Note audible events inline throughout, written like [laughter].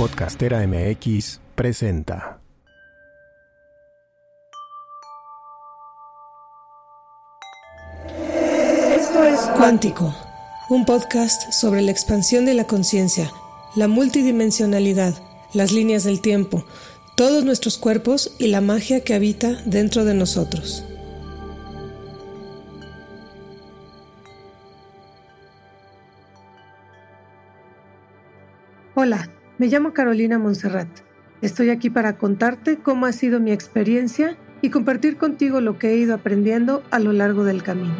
Podcastera MX presenta. Es Cuántico, un podcast sobre la expansión de la conciencia, la multidimensionalidad, las líneas del tiempo, todos nuestros cuerpos y la magia que habita dentro de nosotros. Hola, me llamo Carolina Monserrat. Estoy aquí para contarte cómo ha sido mi experiencia y compartir contigo lo que he ido aprendiendo a lo largo del camino.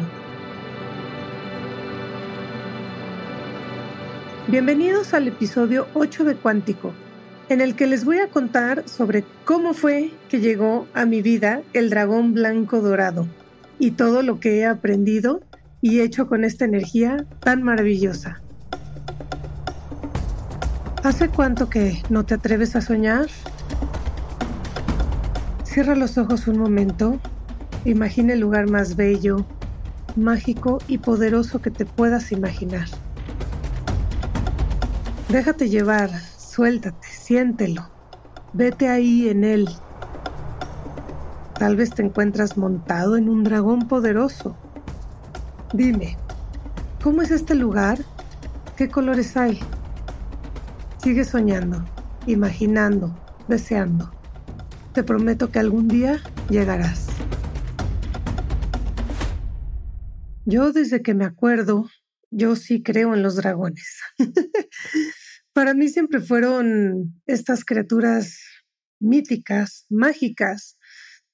Bienvenidos al episodio 8 de Cuántico, en el que les voy a contar sobre cómo fue que llegó a mi vida el dragón blanco dorado y todo lo que he aprendido y hecho con esta energía tan maravillosa. ¿Hace cuánto que no te atreves a soñar? Cierra los ojos un momento. Imagina el lugar más bello, mágico y poderoso que te puedas imaginar. Déjate llevar, suéltate, siéntelo. Vete ahí en él. Tal vez te encuentras montado en un dragón poderoso. Dime, ¿cómo es este lugar? ¿Qué colores hay? Sigue soñando, imaginando, deseando. Te prometo que algún día llegarás. Yo desde que me acuerdo, yo sí creo en los dragones. [laughs] Para mí siempre fueron estas criaturas míticas, mágicas,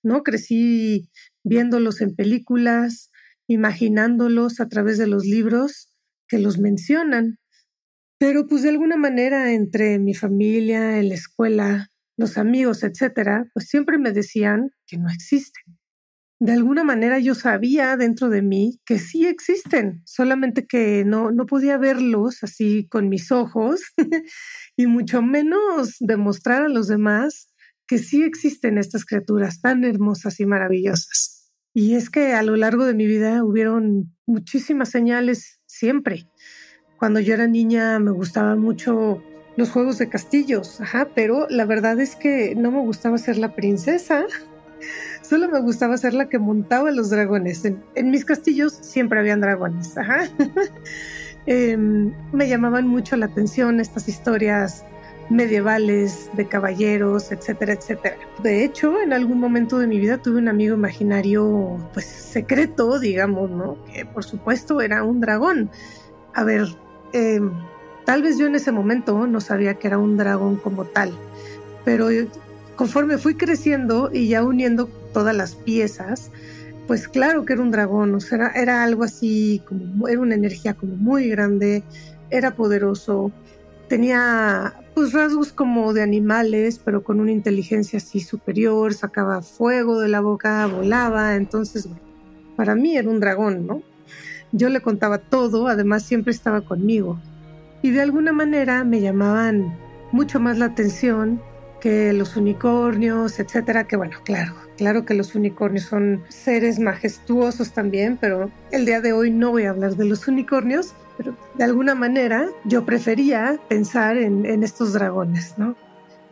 ¿no? Crecí viéndolos en películas, imaginándolos a través de los libros que los mencionan. Pero pues de alguna manera entre mi familia, en la escuela, los amigos, etcétera, pues siempre me decían que no existen. De alguna manera yo sabía dentro de mí que sí existen, solamente que no, no podía verlos así con mis ojos [laughs] y mucho menos demostrar a los demás que sí existen estas criaturas tan hermosas y maravillosas. Y es que a lo largo de mi vida hubieron muchísimas señales siempre. Cuando yo era niña me gustaban mucho los juegos de castillos, ajá, pero la verdad es que no me gustaba ser la princesa, [laughs] solo me gustaba ser la que montaba los dragones. En, mis castillos siempre habían dragones, ajá. [laughs] Em, me llamaban mucho la atención estas historias medievales, de caballeros, etcétera, etcétera. De hecho, en algún momento de mi vida tuve un amigo imaginario, pues secreto, digamos, ¿no? Que por supuesto era un dragón. A ver, Em, tal vez yo en ese momento no sabía que era un dragón como tal, pero conforme fui creciendo y ya uniendo todas las piezas, pues claro que era un dragón, o sea, era, algo así, como, era una energía como muy grande, era poderoso, tenía pues rasgos como de animales, pero con una inteligencia así superior, sacaba fuego de la boca, volaba, entonces, para mí era un dragón, ¿no? Yo le contaba todo, además siempre estaba conmigo. Y de alguna manera me llamaban mucho más la atención que los unicornios, etcétera, que bueno, claro, claro que los unicornios son seres majestuosos también, pero el día de hoy no voy a hablar de los unicornios, pero de alguna manera yo prefería pensar en, estos dragones, ¿no?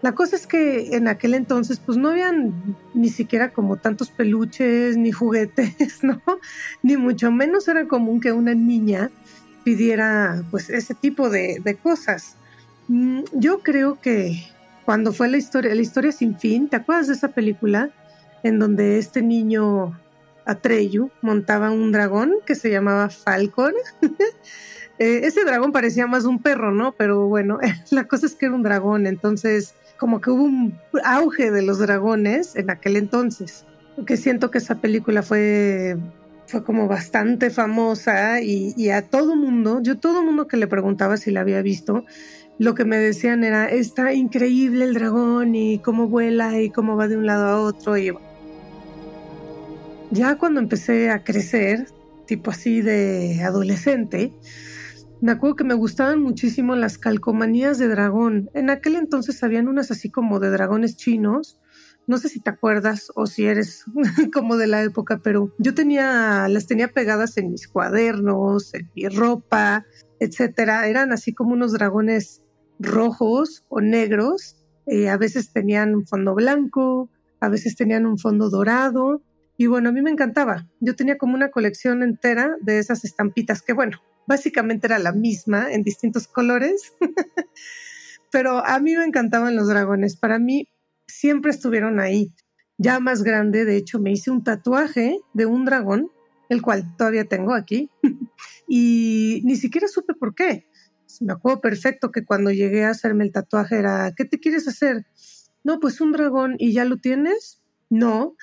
La cosa es que en aquel entonces pues no habían ni siquiera como tantos peluches ni juguetes, [laughs] ¿no? Ni mucho menos era común que una niña pidiera pues ese tipo de, cosas. Mm, yo creo que cuando fue la historia, la historia sin fin, ¿te acuerdas de esa película en donde este niño Atreyu montaba un dragón que se llamaba Falcon? [laughs] Eh, ese dragón parecía más un perro, ¿no? Pero bueno, [laughs] la cosa es que era un dragón, entonces como que hubo un auge de los dragones en aquel entonces. Que siento que esa película fue, fue como bastante famosa y, a todo mundo, yo todo mundo que le preguntaba si la había visto, lo que me decían era, está increíble el dragón y cómo vuela y cómo va de un lado a otro. Y ya cuando empecé a crecer, tipo así de adolescente, me acuerdo que me gustaban muchísimo las calcomanías de dragón. En aquel entonces habían unas así como de dragones chinos. No sé si te acuerdas o si eres [laughs] como de la época, pero yo tenía, las tenía pegadas en mis cuadernos, en mi ropa, etcétera. Eran así como unos dragones rojos o negros, eh, a veces tenían un fondo blanco, a veces tenían un fondo dorado. Y bueno, a mí me encantaba. Yo tenía como una colección entera de esas estampitas que, bueno, básicamente era la misma en distintos colores. [laughs] Pero a mí me encantaban los dragones. Para mí siempre estuvieron ahí. Ya más grande, de hecho, me hice un tatuaje de un dragón, el cual todavía tengo aquí. [laughs] y ni siquiera supe por qué. Me acuerdo perfecto que cuando llegué a hacerme el tatuaje era, ¿qué te quieres hacer? No, pues un dragón. ¿Y ya lo tienes? No.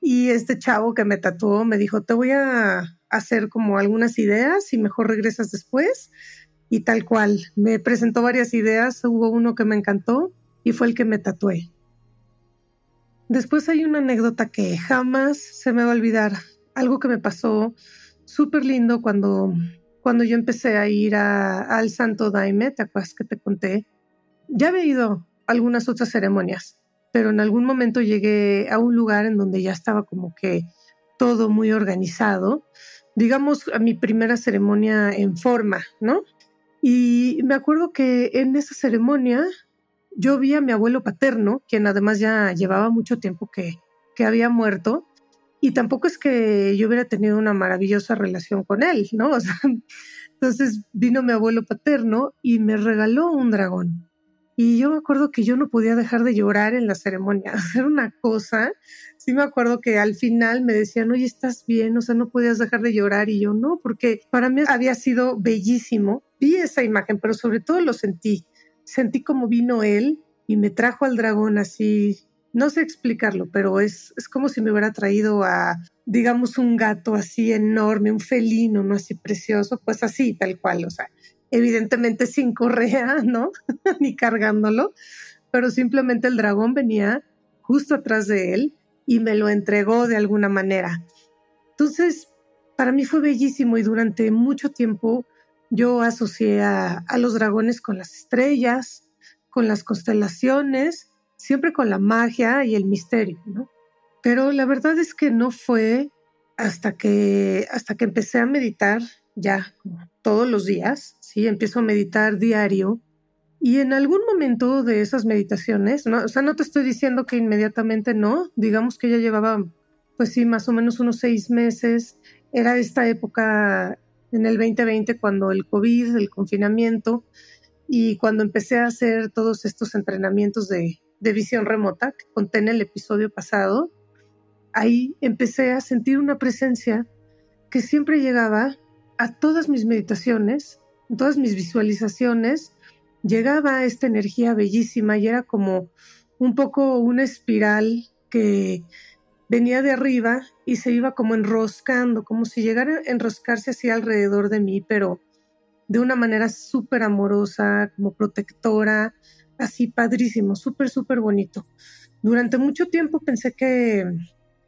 Y este chavo que me tatuó me dijo, te voy a hacer como algunas ideas y mejor regresas después. Y tal cual, me presentó varias ideas, hubo uno que me encantó y fue el que me tatué. Después hay una anécdota que jamás se me va a olvidar, algo que me pasó súper lindo cuando, cuando yo empecé a ir al Santo Daime, ¿te acuerdas que te conté? Ya había ido algunas otras ceremonias, pero en algún momento llegué a un lugar en donde ya estaba como que todo muy organizado, digamos a mi primera ceremonia en forma, ¿no? Y me acuerdo que en esa ceremonia yo vi a mi abuelo paterno, quien además ya llevaba mucho tiempo que, que había muerto, y tampoco es que yo hubiera tenido una maravillosa relación con él, ¿no? [laughs] Entonces vino mi abuelo paterno y me regaló un dragón. Y yo me acuerdo que yo no podía dejar de llorar en la ceremonia, [laughs] hacer una cosa. Sí me acuerdo que al final me decían, oye, ¿estás bien? O sea, no podías dejar de llorar. Y yo no, porque para mí había sido bellísimo. Vi esa imagen, pero sobre todo lo sentí. Sentí como vino él y me trajo al dragón así. No sé explicarlo, pero es, es como si me hubiera traído a, digamos, un gato así enorme, un felino, ¿no? Así precioso, pues así, tal cual. O sea, evidentemente sin correa, [laughs] ¿no? [laughs] Ni cargándolo, pero simplemente el dragón venía justo atrás de él y me lo entregó de alguna manera. Entonces, para mí fue bellísimo y durante mucho tiempo yo asocié a, los dragones con las estrellas, con las constelaciones, siempre con la magia y el misterio, ¿no? Pero la verdad es que no fue hasta que, hasta que empecé a meditar ya todos los días, ¿sí? Empiezo a meditar diario y en algún momento de esas meditaciones, ¿no? o sea, no te estoy diciendo que inmediatamente no, digamos que ya llevaba, pues sí, más o menos unos seis meses, era esta época en el 2020 cuando el COVID, el confinamiento, y cuando empecé a hacer todos estos entrenamientos de, de visión remota que conté en el episodio pasado, ahí empecé a sentir una presencia que siempre llegaba a todas mis meditaciones, todas mis visualizaciones, llegaba esta energía bellísima y era como un poco una espiral que venía de arriba y se iba como enroscando, como si llegara a enroscarse así alrededor de mí, pero de una manera súper amorosa, como protectora, así padrísimo, súper, súper bonito. Durante mucho tiempo pensé que,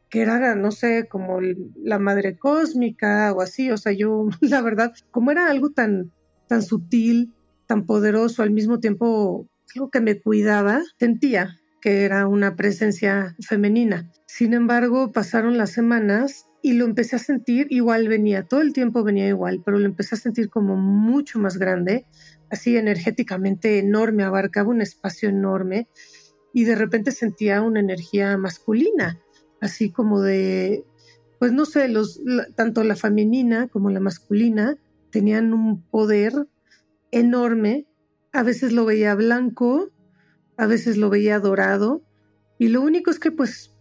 que era, no sé, como la madre cósmica o así, o sea, yo, [laughs] la verdad, como era algo tan, tan sutil, tan poderoso, al mismo tiempo algo que me cuidaba, sentía que era una presencia femenina. Sin embargo, pasaron las semanas y lo empecé a sentir, igual venía, todo el tiempo venía igual, pero lo empecé a sentir como mucho más grande, así energéticamente enorme, abarcaba un espacio enorme y de repente sentía una energía masculina así como de, pues no sé, los, tanto la femenina como la masculina tenían un poder enorme. A veces lo veía blanco, a veces lo veía dorado. Y lo único es que pues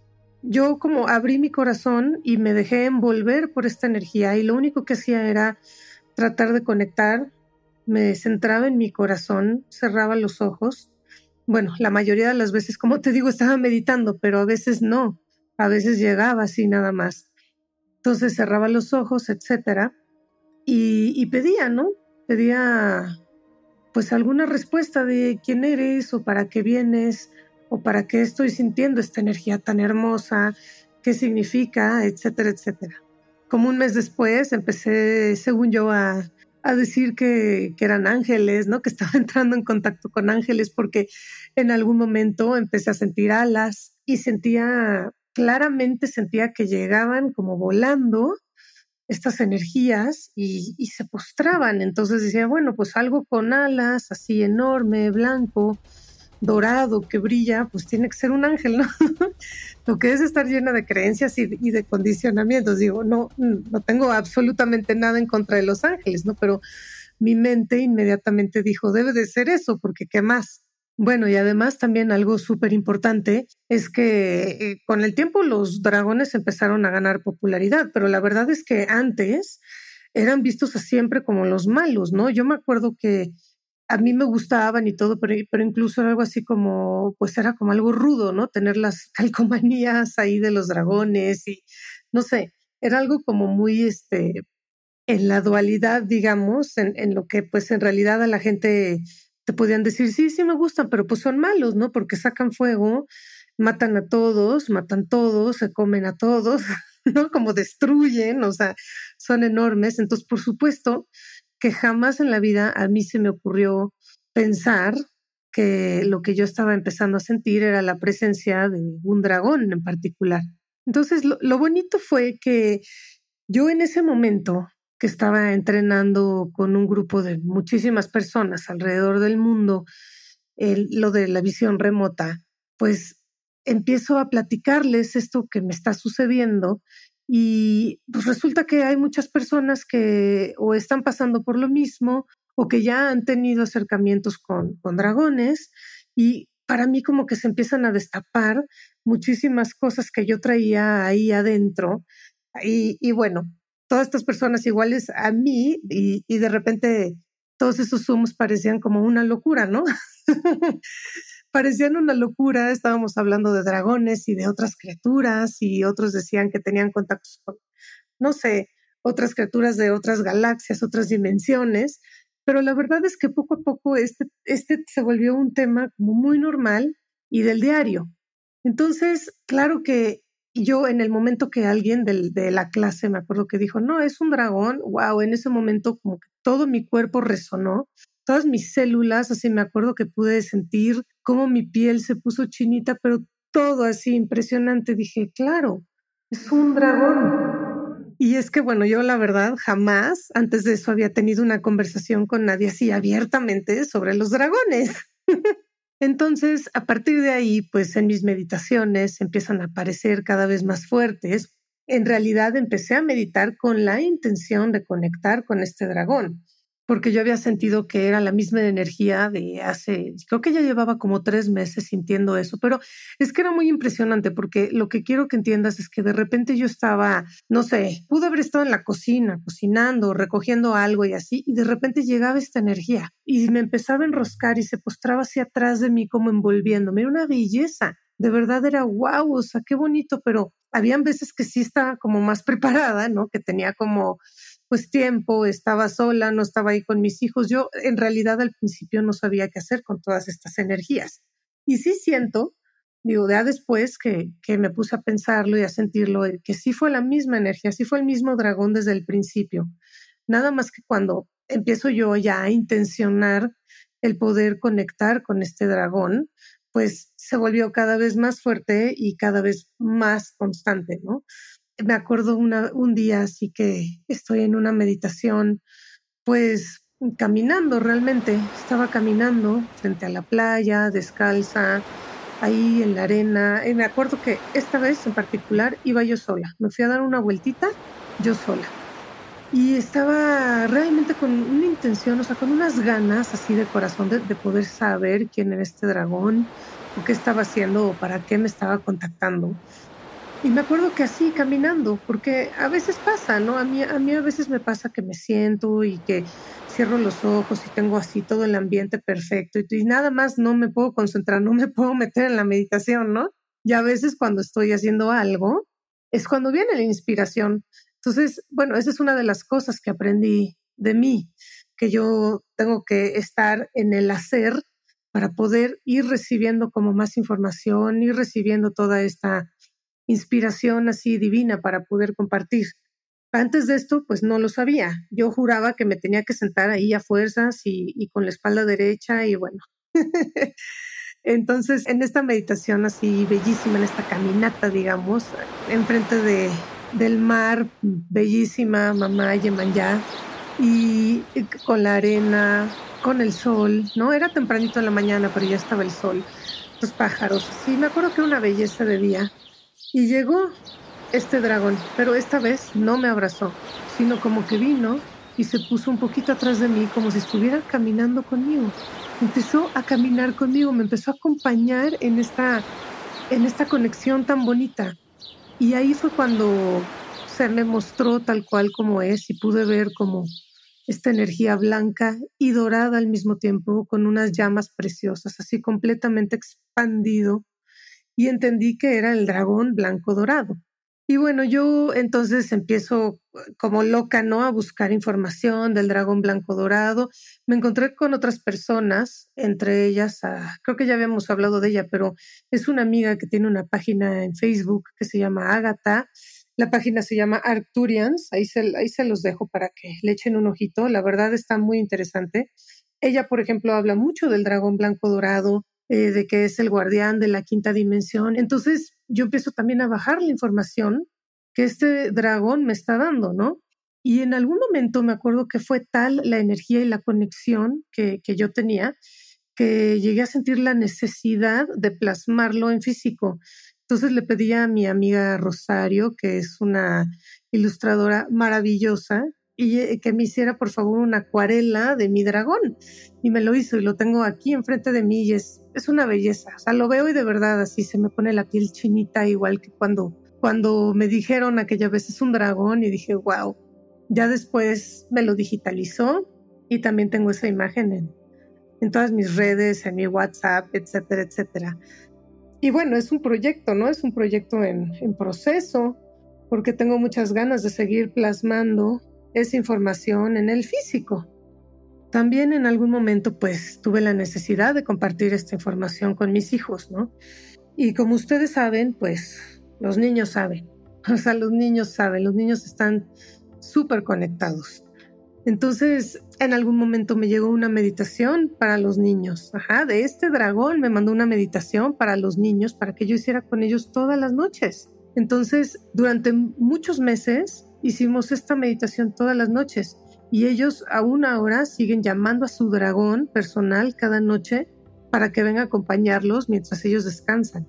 yo como abrí mi corazón y me dejé envolver por esta energía y lo único que hacía era tratar de conectar, me centraba en mi corazón, cerraba los ojos. Bueno, la mayoría de las veces, como te digo, estaba meditando, pero a veces no a veces llegaba así nada más. Entonces cerraba los ojos, etcétera, y, pedía, ¿no? Pedía pues alguna respuesta de quién eres o para qué vienes o para qué estoy sintiendo esta energía tan hermosa, qué significa, etcétera, etcétera. Como un mes después empecé, según yo, a, a decir que, que, eran ángeles, ¿no? Que estaba [laughs] entrando en contacto con ángeles porque en algún momento empecé a sentir alas y sentía claramente sentía que llegaban como volando estas energías y, se postraban. Entonces decía, bueno, pues algo con alas, así enorme, blanco, dorado, que brilla, pues tiene que ser un ángel, ¿no? [laughs] Lo que es estar llena de creencias y, y, de condicionamientos. Digo, no, no tengo absolutamente nada en contra de los ángeles, ¿no? Pero mi mente inmediatamente dijo, debe de ser eso, porque ¿qué más? Bueno, y además también algo súper importante es que eh, con el tiempo los dragones empezaron a ganar popularidad, pero la verdad es que antes eran vistos siempre como los malos, ¿no? Yo me acuerdo que a mí me gustaban y todo, pero, pero incluso algo así como, pues era como algo rudo, ¿no? Tener las [laughs] calcomanías ahí de los dragones y no sé, era algo como muy, este, en la dualidad, digamos, en, en lo que pues en realidad a la gente te podían decir, sí, sí me gustan, pero pues son malos, ¿no? Porque sacan fuego, matan a todos, matan todos, se comen a todos, [laughs] ¿no? Como destruyen, o sea, son enormes. Entonces, por supuesto que jamás en la vida a mí se me ocurrió pensar que lo que yo estaba empezando a sentir era la presencia de un dragón en particular. Entonces, lo, lo bonito fue que yo en ese momento que estaba entrenando con un grupo de muchísimas personas alrededor del mundo, lo de la visión remota, pues empiezo a platicarles esto que me está sucediendo y pues resulta que hay muchas personas que o están pasando por lo mismo o que ya han tenido acercamientos con, con dragones y para mí como que se empiezan a destapar muchísimas cosas que yo traía ahí adentro. Y bueno, todas estas personas iguales a mí y, y de repente todos esos Zooms parecían como una locura, ¿no? [laughs] parecían una locura, estábamos hablando de dragones y de otras criaturas y otros decían que tenían contactos con, no sé, otras criaturas de otras galaxias, otras dimensiones, pero la verdad es que poco a poco este, este se volvió un tema como muy normal y del diario. Entonces, claro que yo en el momento que alguien del, de la clase me acuerdo que dijo, no, es un dragón, wow, en ese momento como que todo mi cuerpo resonó, todas mis células, así me acuerdo que pude sentir cómo mi piel se puso chinita, pero todo así impresionante. Dije, claro, es un dragón. Y es que, bueno, yo la verdad jamás antes de eso había tenido una conversación con nadie así abiertamente sobre los dragones. [laughs] Entonces, a partir de ahí, pues en mis meditaciones empiezan a aparecer cada vez más fuertes. En realidad empecé a meditar con la intención de conectar con este dragón porque yo había sentido que era la misma energía de hace, creo que ya llevaba como tres meses sintiendo eso, pero es que era muy impresionante porque lo que quiero que entiendas es que de repente yo estaba, no sé, pude haber estado en la cocina, cocinando, recogiendo algo y así, y de repente llegaba esta energía y me empezaba a enroscar y se postraba hacia atrás de mí como envolviéndome, era una belleza. De verdad era wow, o sea, qué bonito, pero habían veces que sí estaba como más [laughs] preparada, ¿no? Que tenía como pues tiempo, estaba sola, no estaba ahí con mis hijos. Yo en realidad al principio no sabía qué hacer con todas estas energías. Y sí siento, digo, ya después que, que me puse a pensarlo y a sentirlo, eh, que sí fue la misma energía, sí fue el mismo dragón desde el principio. Nada más que cuando empiezo yo ya a intencionar el poder conectar con este dragón, pues se volvió cada vez más fuerte y cada vez más constante, ¿no? Me acuerdo un día así que estoy en una meditación, pues caminando realmente, estaba caminando frente a la playa, descalza, ahí en la arena. Y me acuerdo que esta vez en particular iba yo sola, me fui a dar una vueltita yo sola. Y estaba realmente con una intención, o sea, con unas ganas así de corazón de, de poder saber quién era este dragón, o qué estaba haciendo, o para qué me estaba contactando. Y me acuerdo que así caminando, porque a veces pasa, ¿no? A mí, a mí a veces me pasa que me siento y que cierro los ojos y tengo así todo el ambiente perfecto y, y nada más no me puedo concentrar, no me [laughs] puedo meter en la meditación, ¿no? Y a veces cuando estoy haciendo algo es cuando viene la inspiración. Entonces, bueno, esa es una de las cosas que aprendí de mí, que yo tengo que estar en el hacer para poder ir recibiendo como más información, ir recibiendo toda esta inspiración así divina para poder compartir. Antes de esto, pues no lo sabía. Yo juraba que me tenía que sentar ahí a fuerzas y, con la espalda derecha y bueno. [laughs] Entonces, en esta meditación así bellísima, en esta caminata, digamos, enfrente de del mar, bellísima, mamá Yemayá, y con la arena, con el sol, ¿no? Era tempranito en la mañana, pero ya estaba el sol, los pájaros. Sí, me acuerdo que una belleza de día. Y llegó este dragón, pero esta vez no me abrazó, sino como que vino y se puso un poquito atrás de mí, como si estuviera caminando conmigo. Empezó a caminar conmigo, me empezó a acompañar en esta, en esta conexión tan bonita. Y ahí fue cuando se me mostró tal cual como es y pude ver como esta energía blanca y dorada al mismo tiempo, con unas llamas preciosas, así completamente expandido, y entendí que era el dragón blanco dorado. Y bueno, yo entonces empiezo como loca, ¿no? A buscar información del dragón blanco dorado. Me encontré con otras personas, entre ellas, creo que ya habíamos hablado de ella, pero es una amiga que tiene una página en Facebook que se llama Agatha la página se llama Arcturians, ahí ahí se los dejo para que le echen un ojito, la verdad está muy interesante. Ella, por ejemplo, habla mucho del dragón blanco dorado, eh, de que es el guardián de la quinta dimensión. Entonces yo empiezo también a bajar la información que este dragón me está dando, ¿no? Y en algún momento me acuerdo que fue tal la energía y la conexión que, que yo tenía que llegué a sentir la necesidad de plasmarlo en físico. Entonces le pedí a mi amiga Rosario, que es una ilustradora maravillosa, y eh, que me hiciera por favor una acuarela de mi dragón. Y me lo hizo y lo tengo aquí enfrente de mí y es, es una belleza. O sea, lo veo y de verdad así se me pone la piel chinita igual que cuando, cuando me dijeron aquella vez es un dragón y dije, wow. Ya después me lo digitalizó y también tengo esa imagen en, en todas mis redes, en mi WhatsApp, etcétera, etcétera. Y bueno, es un proyecto, ¿no? Es un proyecto en, proceso, porque tengo muchas ganas de seguir plasmando esa información en el físico. También en algún momento pues tuve la necesidad de compartir esta información con mis hijos, ¿no? Y como ustedes saben, pues los niños saben, [laughs] o sea, los niños saben, los niños están súper conectados. Entonces, en algún momento me llegó una meditación para los niños. Ajá, de este dragón me mandó una meditación para los niños para que yo hiciera con ellos todas las noches. Entonces, durante muchos meses hicimos esta meditación todas las noches. Y ellos aún ahora siguen llamando a su dragón personal cada noche para que venga a acompañarlos mientras ellos descansan.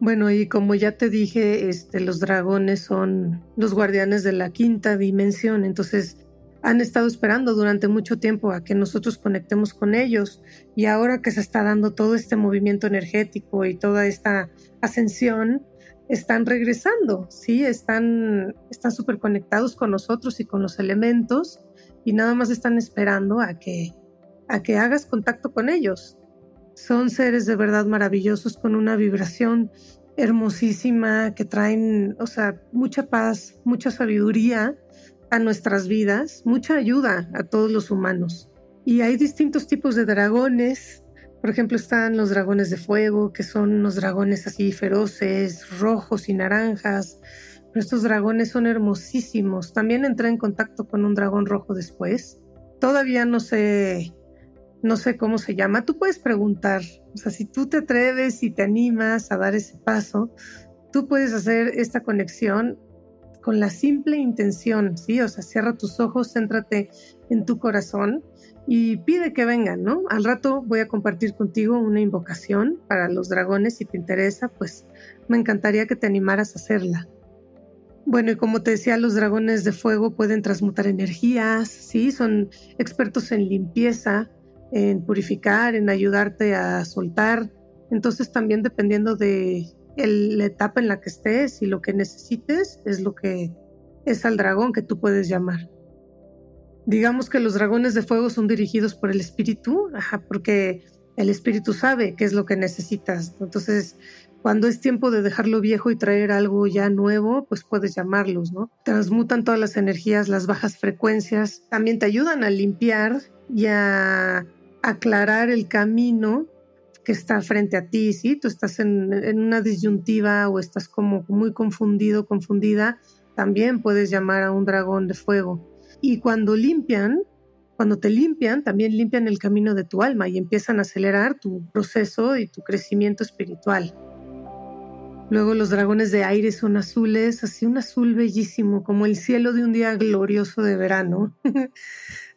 Bueno, y como ya te dije, este, los dragones son los guardianes de la quinta dimensión, entonces han estado esperando durante mucho tiempo a que nosotros conectemos con ellos. Y ahora que se está dando todo este movimiento energético y toda esta ascensión, están regresando, ¿sí? Están están súper conectados con nosotros y con los elementos y nada más están esperando a que a que hagas contacto con ellos. Son seres de verdad maravillosos con una vibración hermosísima que traen, o sea, mucha paz, mucha sabiduría a nuestras vidas, mucha ayuda a todos los humanos. Y hay distintos tipos de dragones. Por ejemplo, están los dragones de fuego, que son unos dragones así feroces, rojos y naranjas. Pero estos dragones son hermosísimos. También entré en contacto con un dragón rojo después. Todavía no sé, no sé cómo se llama. Tú puedes preguntar. O sea, si tú te atreves y te animas a dar ese paso, tú puedes hacer esta conexión con la simple intención, ¿sí? O sea, cierra tus ojos, céntrate en tu corazón y pide que vengan, ¿no? Al rato voy a compartir contigo una invocación para los dragones, si te interesa, pues me encantaría que te animaras a hacerla. Bueno, y como te decía, los dragones de fuego pueden transmutar energías, ¿sí? Son expertos en limpieza, en purificar, en ayudarte a soltar. Entonces también dependiendo de la etapa en la que estés y lo que necesites es lo que es al dragón que tú puedes llamar. Digamos que los dragones de fuego son dirigidos por el espíritu, porque el espíritu sabe qué es lo que necesitas. Entonces, cuando es tiempo de dejarlo viejo y traer algo ya nuevo, pues puedes llamarlos, ¿no? Transmutan todas las energías, las bajas frecuencias, también te ayudan a limpiar y a aclarar el camino que está frente a ti, ¿sí? Tú estás en, una disyuntiva o estás como muy confundido, confundida, también puedes llamar a un dragón de fuego. Y cuando limpian, cuando te limpian, también limpian el camino de tu alma y empiezan a acelerar tu proceso y tu crecimiento espiritual. Luego los dragones de aire son azules, así un azul bellísimo, como el cielo de un día glorioso de verano. [laughs]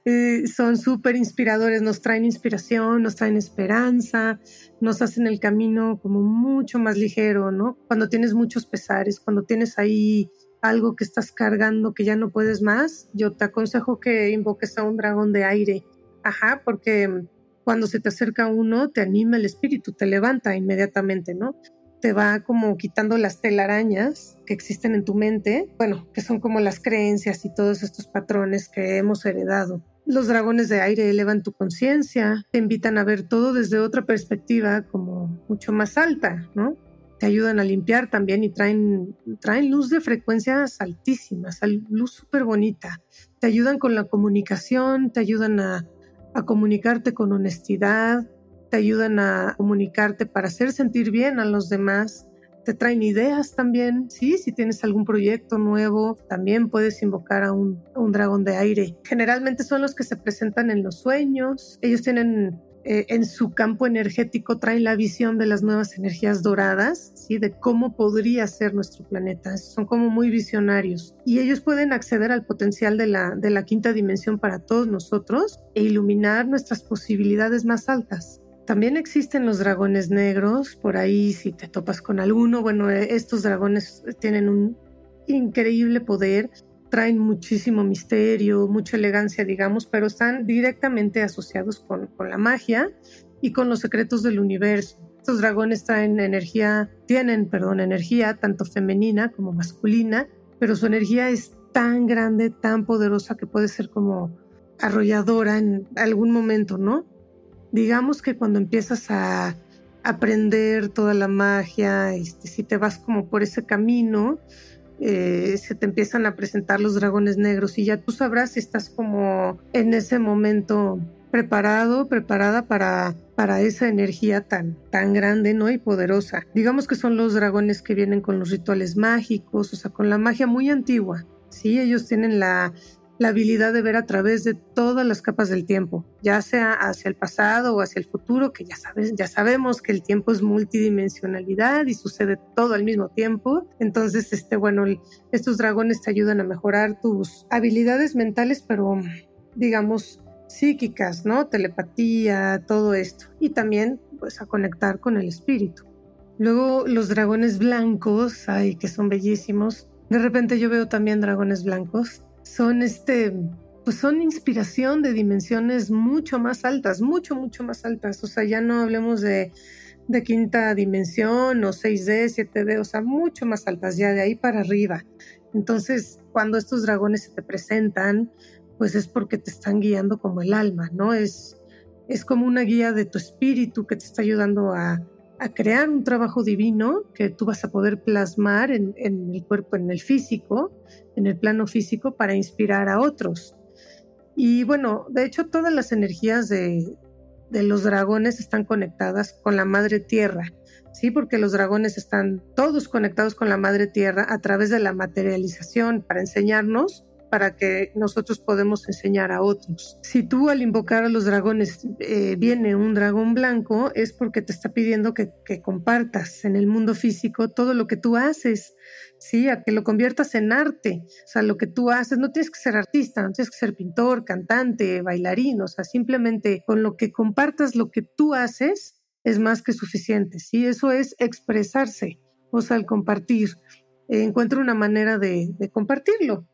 Eh, son súper inspiradores, nos traen inspiración, nos traen esperanza, nos hacen el camino como mucho más ligero, ¿no? Cuando tienes muchos pesares, cuando tienes ahí algo que estás cargando que ya no puedes más, yo te aconsejo que invoques a un dragón de aire. Ajá, porque cuando se te acerca uno, te anima el espíritu, te levanta inmediatamente, ¿no? Te va como quitando las telarañas que existen en tu mente, bueno, que son como las creencias y todos estos patrones que hemos heredado. Los dragones de aire elevan tu conciencia, te invitan a ver todo desde otra perspectiva como mucho más alta, ¿no? Te ayudan a limpiar también y traen, traen luz de frecuencias altísimas, luz súper bonita. Te ayudan con la comunicación, te ayudan a, a comunicarte con honestidad, te ayudan a comunicarte para hacer sentir bien a los demás te traen ideas también, ¿sí? Si tienes algún proyecto nuevo, también puedes invocar a un, dragón de aire. Generalmente son los que se presentan en los sueños. Ellos tienen eh, en su campo energético traen la visión de las nuevas energías doradas, ¿sí? de cómo podría ser nuestro planeta. Son como muy visionarios y ellos pueden acceder al potencial de la, de la quinta dimensión para todos nosotros e iluminar nuestras posibilidades más altas. También existen los dragones negros, por ahí si te topas con alguno, bueno, eh, estos dragones tienen un increíble poder, traen muchísimo misterio, mucha elegancia, digamos, pero están directamente asociados con, con la magia y con los secretos del universo. Estos dragones traen energía, tienen, perdón, energía tanto femenina como masculina, pero su energía es tan grande, tan poderosa que puede ser como arrolladora en algún momento, ¿no? digamos que cuando empiezas a aprender toda la magia, este, si te vas como por ese camino, eh, se te empiezan a presentar los dragones negros y ya tú sabrás si estás como en ese momento preparado, preparada para, para esa energía tan, tan grande, ¿no? Y poderosa. Digamos que son los dragones que vienen con los rituales mágicos, o sea, con la magia muy antigua. Sí, ellos tienen la la habilidad de ver a través de todas las capas del tiempo, ya sea hacia el pasado o hacia el futuro, que ya sabes, ya sabemos que el tiempo es multidimensionalidad y sucede todo al mismo tiempo. Entonces, este, bueno, estos dragones te ayudan a mejorar tus habilidades mentales, pero digamos psíquicas, ¿no? Telepatía, todo esto. Y también, pues, a conectar con el espíritu. Luego, los dragones blancos, ay, que son bellísimos. De repente yo veo también dragones blancos son este, pues son inspiración de dimensiones mucho más altas, mucho, mucho más altas. O sea, ya no hablemos de, de quinta dimensión o 6D, 7D, o sea, mucho más altas, ya de ahí para arriba. Entonces, cuando estos dragones se te presentan, pues es porque te están guiando como el alma, ¿no? Es, es como una guía de tu espíritu que te está ayudando a, a crear un trabajo divino que tú vas a poder plasmar en, el cuerpo, en el físico, en el plano físico para inspirar a otros. Y bueno, de hecho todas las energías de, de los dragones están conectadas con la madre tierra, ¿sí? Porque los dragones están todos conectados con la madre tierra a través de la materialización para enseñarnos para que nosotros podemos enseñar a otros. Si tú al invocar a los dragones eh, viene un dragón blanco, es porque te está pidiendo que, compartas en el mundo físico todo lo que tú haces, ¿sí? A que lo conviertas en arte. O sea, lo que tú haces, no tienes que ser artista, no tienes que ser pintor, cantante, bailarín, o sea, simplemente con lo que compartas lo que tú haces es más que suficiente, ¿sí? Eso es expresarse, o sea, al compartir. Encuentra una manera de, de compartirlo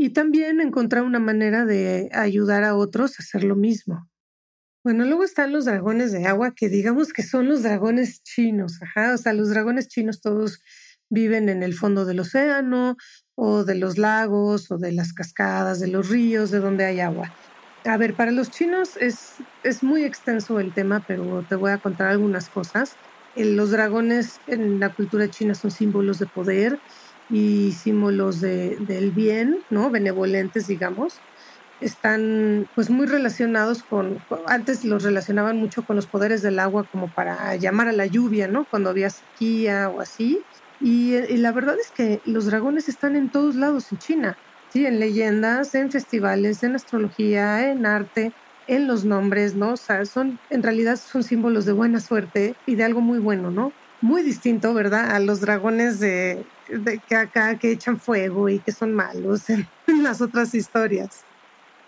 y también encontrar una manera de ayudar a otros a hacer lo mismo. Bueno, luego están los dragones de agua, que digamos que son los dragones chinos, ajá, o sea, los dragones chinos todos viven en el fondo del océano o de los lagos o de las cascadas, de los ríos, de donde hay agua. A ver, para los chinos es, es muy extenso el tema, pero te voy a contar algunas cosas. Los dragones en la cultura china son símbolos de poder, y símbolos de, del bien, ¿no? Benevolentes, digamos, están pues muy relacionados con, antes los relacionaban mucho con los poderes del agua como para llamar a la lluvia, ¿no? Cuando había sequía o así. Y, y la verdad es que los dragones están en todos lados en China, ¿sí? En leyendas, en festivales, en astrología, en arte, en los nombres, ¿no? O sea, son, en realidad son símbolos de buena suerte y de algo muy bueno, ¿no? Muy distinto, ¿verdad? A los dragones de, que acá que echan fuego y que son malos [laughs] en, las otras historias.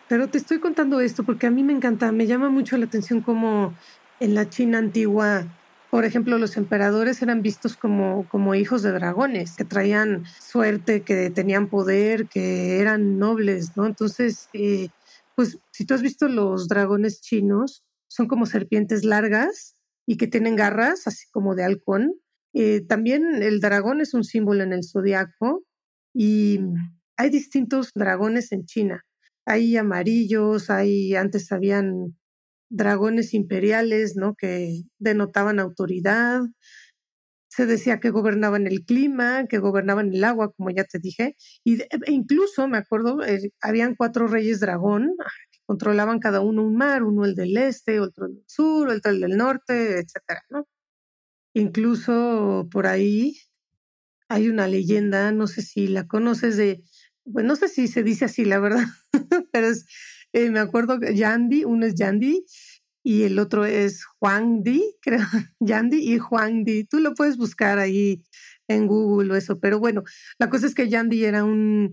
Pero te estoy contando esto porque a mí me encanta, me llama mucho la atención como en la China antigua, por ejemplo, los emperadores eran vistos como, como hijos de dragones, que traían suerte, que tenían poder, que eran nobles, ¿no? Entonces, eh, pues si tú has visto los dragones chinos, son como serpientes largas y que tienen garras, así como de halcón. Eh, también el dragón es un símbolo en el zodiaco y hay distintos dragones en China. Hay amarillos, hay antes habían dragones imperiales, ¿no? Que denotaban autoridad. Se decía que gobernaban el clima, que gobernaban el agua, como ya te dije. Y e incluso, me acuerdo, eh, habían cuatro reyes dragón controlaban cada uno un mar, uno el del este, otro el del sur, otro el del norte, etcétera, ¿no? Incluso por ahí hay una leyenda, no sé si la conoces de, pues no sé si se dice así, la verdad, [laughs] pero es, eh, me acuerdo que Yandi, uno es Yandi y el otro es Juan Di, [laughs] creo, Yandi y Juan Di. Tú lo puedes buscar ahí en Google o eso, pero bueno, la cosa es que Yandi era un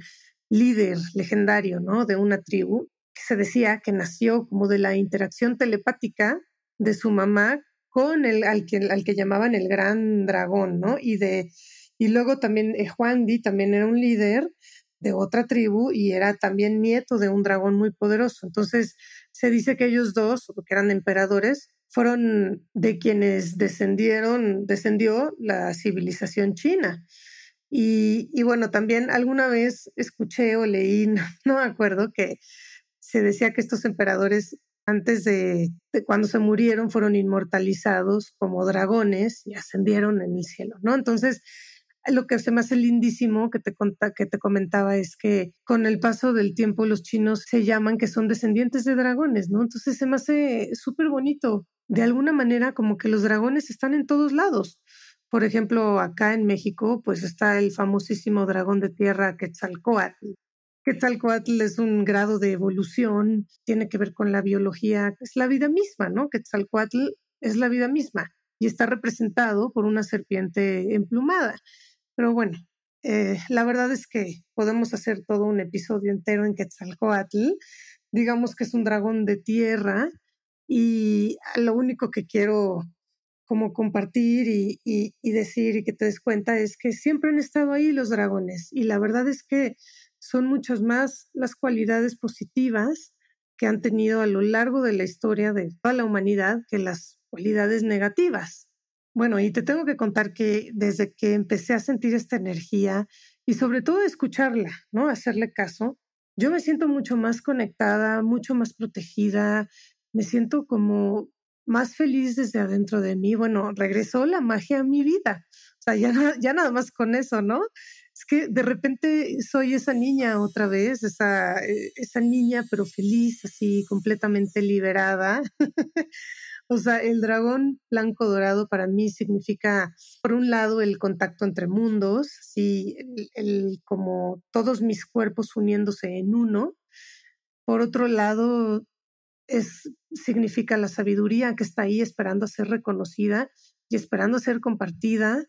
líder legendario, ¿no? De una tribu se decía que nació como de la interacción telepática de su mamá con el al que, al que llamaban el gran dragón, ¿no? Y de y luego también eh, Juan Di también era un líder de otra tribu y era también nieto de un dragón muy poderoso. Entonces se dice que ellos dos, que eran emperadores, fueron de quienes descendieron, descendió la civilización china. Y, y bueno, también alguna vez escuché o leí, [laughs] no me acuerdo, que se decía que estos emperadores antes de, cuando se murieron fueron inmortalizados como dragones y ascendieron en el cielo, ¿no? Entonces, lo que se me hace lindísimo que te, que te comentaba es que con el paso del tiempo los chinos se llaman que son descendientes de dragones, ¿no? Entonces se me hace súper bonito. De alguna manera, como que los dragones están en todos lados. Por ejemplo, acá en México, pues está el famosísimo dragón de tierra Quetzalcoatl, Quetzalcoatl es un grado de evolución, tiene que ver con la biología, es la vida misma, ¿no? Quetzalcoatl es la vida misma y está representado por una serpiente emplumada. Pero bueno, eh, la verdad es que podemos hacer todo un episodio entero en Quetzalcoatl. Digamos que es un dragón de tierra y lo único que quiero como compartir y, y decir y que te des cuenta es que siempre han estado ahí los dragones y la verdad es que son muchas más las cualidades positivas que han tenido a lo largo de la historia de toda la humanidad que las cualidades negativas. Bueno, y te tengo que contar que desde que empecé a sentir esta energía y sobre todo escucharla, ¿no? Hacerle caso, yo me siento mucho más conectada, mucho más protegida, me siento como más feliz desde adentro de mí. Bueno, regresó la magia a mi vida. O sea, ya, ya nada más con eso, ¿no? Que de repente soy esa niña otra vez, esa, eh, esa niña pero feliz, así completamente liberada. [laughs] o sea, el dragón blanco dorado para mí significa, por un lado, el contacto entre mundos, sí, el, como todos mis cuerpos uniéndose en uno. Por otro lado, es, significa la sabiduría que está ahí esperando a ser reconocida y esperando a ser compartida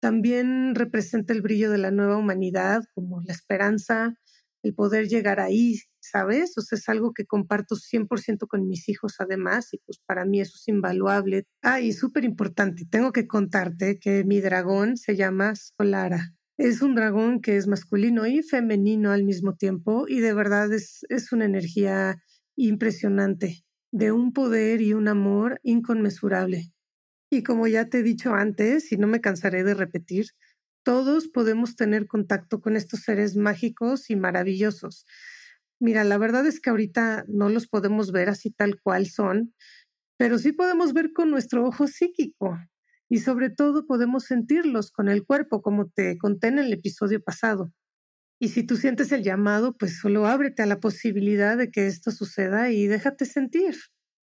también representa el brillo de la nueva humanidad, como la esperanza, el poder llegar ahí, ¿sabes? O sea, es algo que comparto 100% con mis hijos además y pues para mí eso es invaluable. Ah, y súper importante, tengo que contarte que mi dragón se llama Solara. Es un dragón que es masculino y femenino al mismo tiempo y de verdad es, es una energía impresionante, de un poder y un amor inconmensurable. Y como ya te he dicho antes, y no me cansaré de repetir, todos podemos tener contacto con estos seres mágicos y maravillosos. Mira, la verdad es que ahorita no los podemos ver así tal cual son, pero sí podemos ver con nuestro ojo psíquico y sobre todo podemos sentirlos con el cuerpo, como te conté en el episodio pasado. Y si tú sientes el llamado, pues solo ábrete a la posibilidad de que esto suceda y déjate sentir.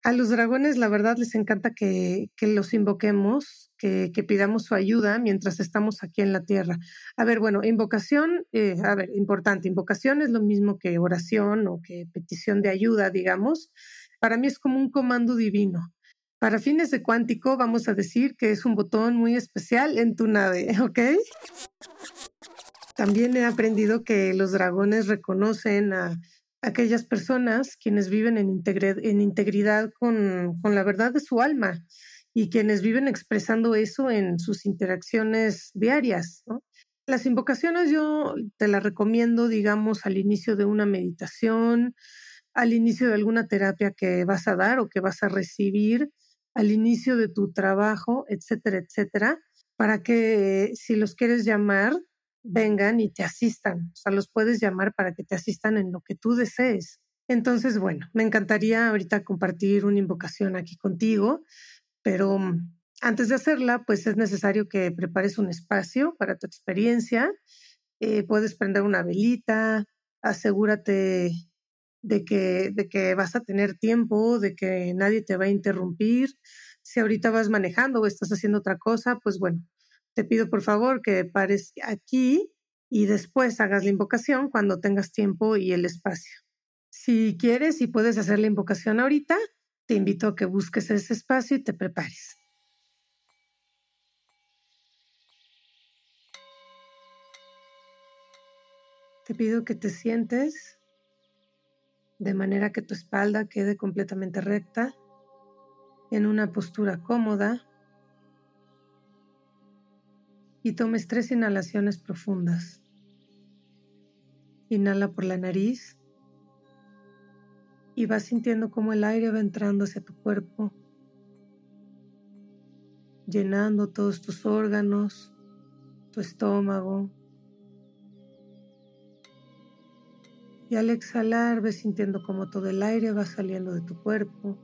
A los dragones, la verdad, les encanta que, los invoquemos, que, pidamos su ayuda mientras estamos aquí en la tierra. A ver, bueno, invocación, eh, a ver, importante, invocación es lo mismo que oración o que petición de ayuda, digamos. Para mí es como un comando divino. Para fines de cuántico, vamos a decir que es un botón muy especial en tu nave, [laughs] ¿ok? También he aprendido que los dragones reconocen a aquellas personas quienes viven en, integridad con, con la verdad de su alma y quienes viven expresando eso en sus interacciones diarias. Las invocaciones yo te las recomiendo, digamos, al inicio de una meditación, al inicio de alguna terapia que vas a dar o que vas a recibir, al inicio de tu trabajo, etcétera, etcétera, para que si los quieres llamar, vengan y te asistan. O sea, los puedes llamar para que te asistan en lo que tú desees. Entonces, bueno, me encantaría ahorita compartir una invocación aquí contigo, pero mm, antes de hacerla, pues es necesario que prepares un espacio para tu experiencia. Eh, puedes prender una velita, asegúrate de que, de que vas a tener tiempo, de que nadie te va a interrumpir. Si ahorita vas manejando o estás haciendo otra cosa, pues bueno, te pido por favor que pares aquí y después hagas la invocación cuando tengas tiempo y el espacio. Si quieres y puedes hacer la invocación ahorita, te invito a que busques ese espacio y te prepares. Te pido que te sientes de manera que tu espalda quede completamente recta, en una postura cómoda y tomes tres inhalaciones profundas. Inhala por la nariz y vas sintiendo cómo el aire va entrando hacia tu cuerpo, llenando todos tus órganos, tu estómago, Y al exhalar ves sintiendo como todo el aire va saliendo de tu cuerpo.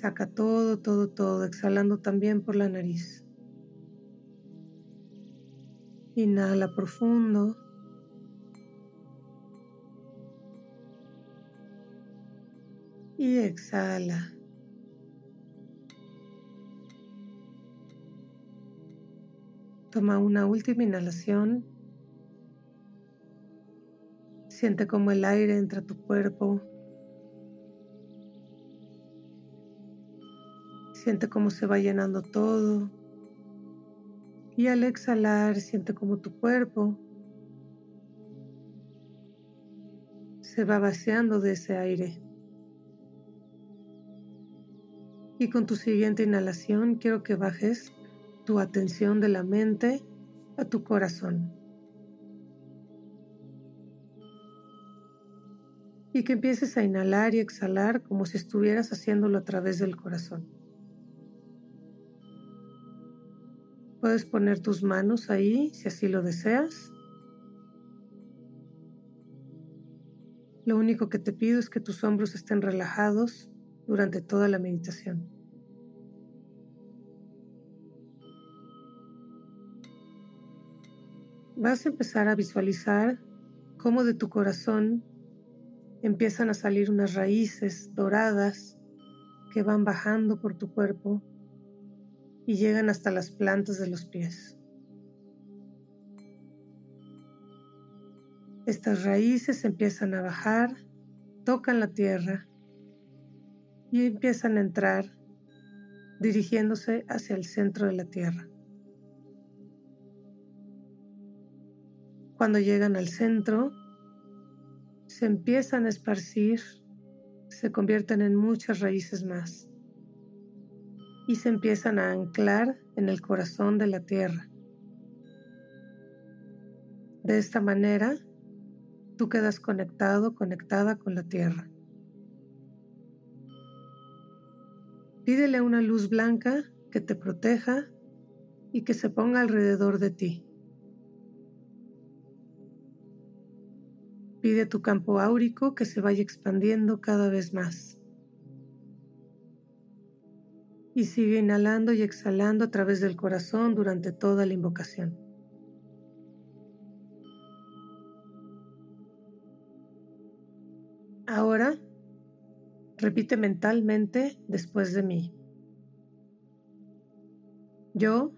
Saca todo, todo, todo, exhalando también por la nariz. Inhala profundo. Y exhala. Toma una última inhalación. Siente como el aire entra a tu cuerpo. Siente cómo se va llenando todo. Y al exhalar, siente como tu cuerpo se va vaciando de ese aire. Y con tu siguiente inhalación quiero que bajes tu atención de la mente a tu corazón. y que empieces a inhalar y exhalar como si estuvieras haciéndolo a través del corazón. Puedes poner tus manos ahí si así lo deseas. Lo único que te pido es que tus hombros estén relajados durante toda la meditación. Vas a empezar a visualizar cómo de tu corazón empiezan a salir unas raíces doradas que van bajando por tu cuerpo y llegan hasta las plantas de los pies. Estas raíces empiezan a bajar, tocan la tierra y empiezan a entrar dirigiéndose hacia el centro de la tierra. Cuando llegan al centro, se empiezan a esparcir, se convierten en muchas raíces más y se empiezan a anclar en el corazón de la tierra. De esta manera, tú quedas conectado, conectada con la tierra. Pídele una luz blanca que te proteja y que se ponga alrededor de ti. Pide tu campo áurico que se vaya expandiendo cada vez más. Y sigue inhalando y exhalando a través del corazón durante toda la invocación. Ahora, repite mentalmente después de mí. Yo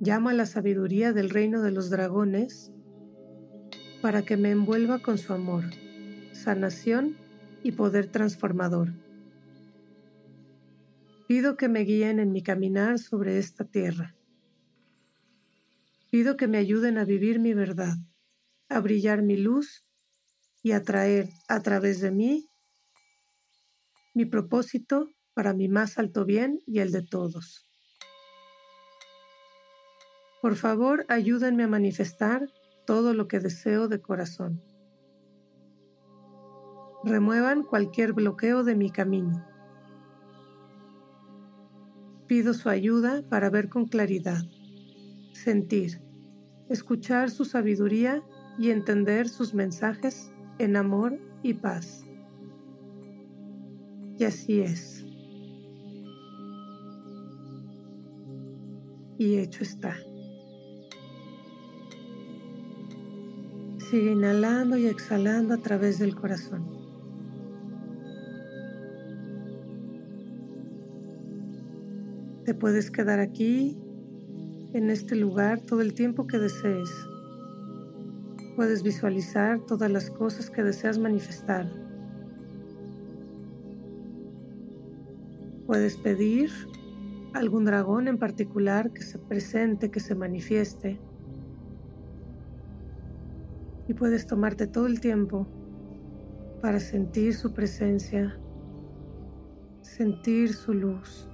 llamo a la sabiduría del reino de los dragones para que me envuelva con su amor, sanación y poder transformador. Pido que me guíen en mi caminar sobre esta tierra. Pido que me ayuden a vivir mi verdad, a brillar mi luz y a traer a través de mí mi propósito para mi más alto bien y el de todos. Por favor, ayúdenme a manifestar todo lo que deseo de corazón. Remuevan cualquier bloqueo de mi camino. Pido su ayuda para ver con claridad, sentir, escuchar su sabiduría y entender sus mensajes en amor y paz. Y así es. Y hecho está. Sigue inhalando y exhalando a través del corazón. Te puedes quedar aquí, en este lugar, todo el tiempo que desees. Puedes visualizar todas las cosas que deseas manifestar. Puedes pedir algún dragón en particular que se presente, que se manifieste y puedes tomarte todo el tiempo para sentir su presencia, sentir su luz,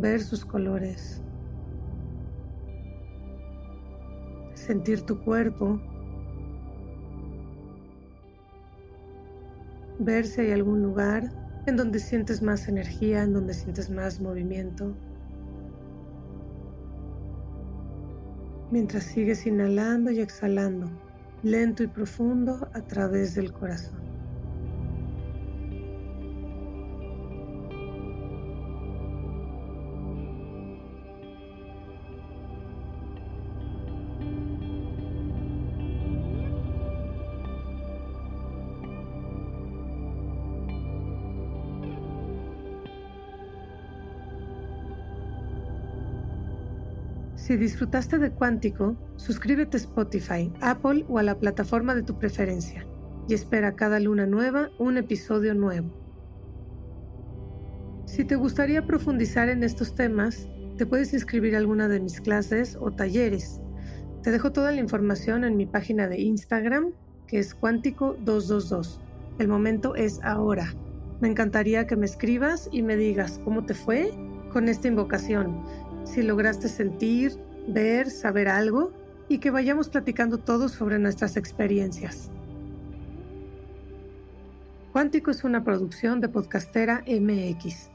ver sus colores, sentir tu cuerpo, ver si hay algún lugar en donde sientes más energía, en donde sientes más movimiento. mientras sigues inhalando y exhalando, lento y profundo a través del corazón. Si disfrutaste de Cuántico, suscríbete a Spotify, Apple o a la plataforma de tu preferencia y espera cada luna nueva un episodio nuevo. Si te gustaría profundizar en estos temas, te puedes inscribir a alguna de mis clases o talleres. Te dejo toda la información en mi página de Instagram, que es Cuántico222. El momento es ahora. Me encantaría que me escribas y me digas cómo te fue con esta invocación si lograste sentir, ver, saber algo y que vayamos platicando todos sobre nuestras experiencias. Cuántico es una producción de Podcastera MX.